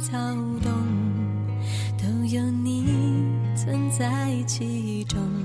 躁动都有你存在其中。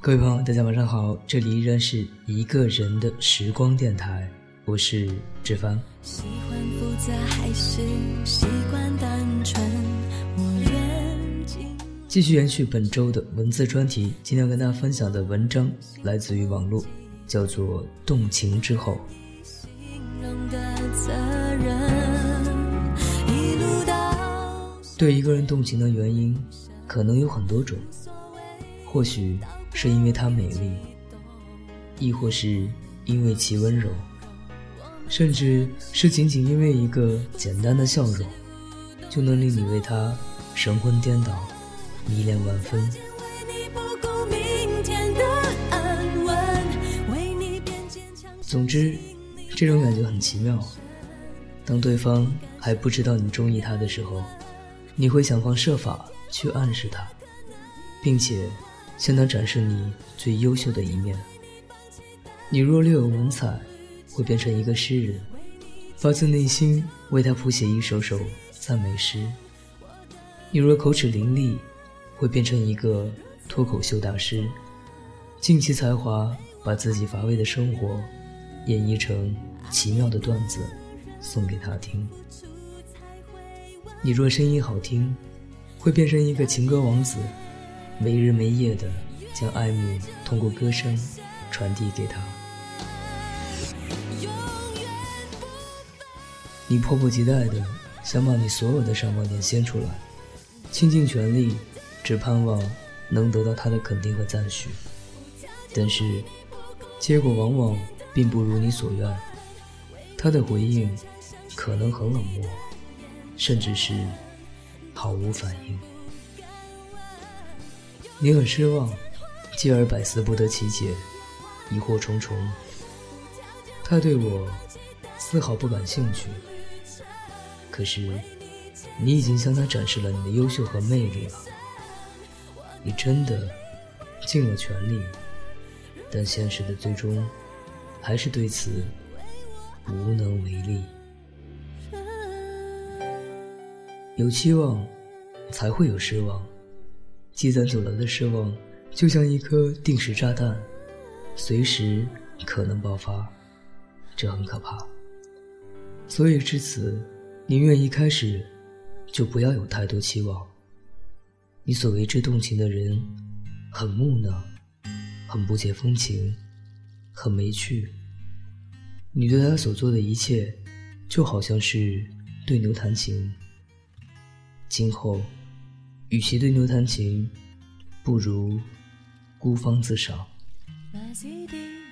各位朋友，大家晚上好，这里依然是一个人的时光电台，我是志帆。继续延续本周的文字专题，今天要跟大家分享的文章来自于网络，叫做《动情之后》。对一个人动情的原因，可能有很多种，或许。是因为她美丽，亦或是因为其温柔，甚至是仅仅因为一个简单的笑容，就能令你为他神魂颠倒、迷恋万分。总之，这种感觉很奇妙。当对方还不知道你中意他的时候，你会想方设法去暗示他，并且。向他展示你最优秀的一面。你若略有文采，会变成一个诗人，发自内心为他谱写一首首赞美诗；你若口齿伶俐，会变成一个脱口秀大师，尽其才华把自己乏味的生活演绎成奇妙的段子，送给他听。你若声音好听，会变成一个情歌王子。没日没夜的将爱慕通过歌声传递给他，你迫不及待的想把你所有的闪光点献出来，倾尽全力，只盼望能得到他的肯定和赞许。但是，结果往往并不如你所愿，他的回应可能很冷漠，甚至是毫无反应。你很失望，继而百思不得其解，疑惑重重。他对我丝毫不感兴趣，可是你已经向他展示了你的优秀和魅力了。你真的尽了全力，但现实的最终还是对此无能为力。有期望，才会有失望。积攒久了的失望，就像一颗定时炸弹，随时可能爆发，这很可怕。所以至此，宁愿一开始就不要有太多期望。你所为之动情的人，很木讷，很不解风情，很没趣。你对他所做的一切，就好像是对牛弹琴。今后。与其对牛弹琴，不如孤芳自赏。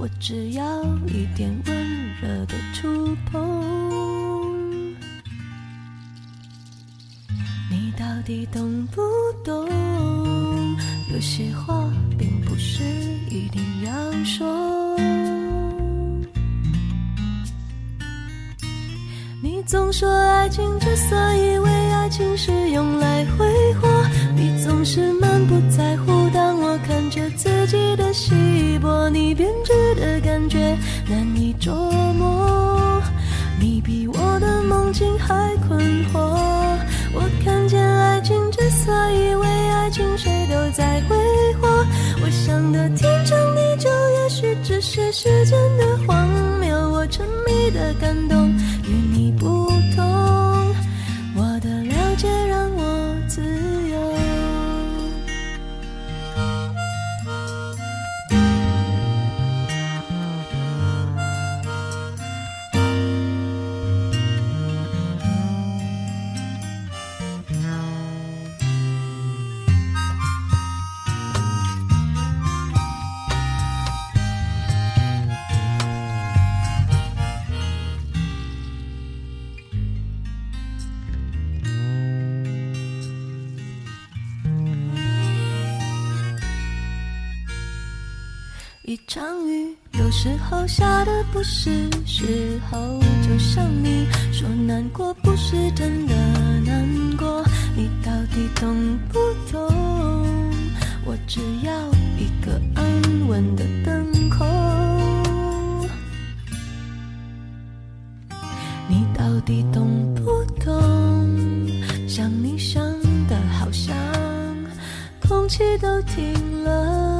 我只要一点温热的触碰。你到底懂不懂？有些话并不是一定要说。你总说爱情之所以为爱情是用来回再会。场雨，有时候下的不是时候，就像你说难过不是真的难过，你到底懂不懂？我只要一个安稳的等候。你到底懂不懂？想你想的好像空气都停了。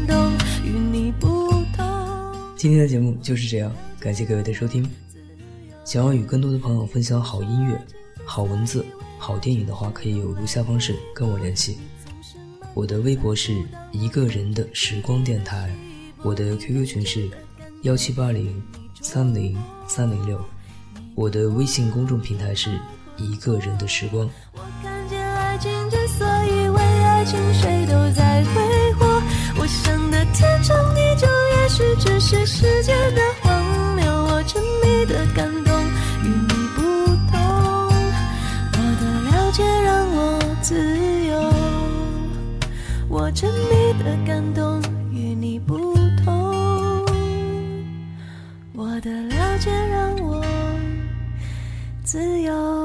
今天的节目就是这样，感谢各位的收听。想要与更多的朋友分享好音乐、好文字、好电影的话，可以有如下方式跟我联系。我的微博是一个人的时光电台，我的 QQ 群是幺七八零三零三零六，我的微信公众平台是一个人的时光。我看见爱情之所以为爱情，自由。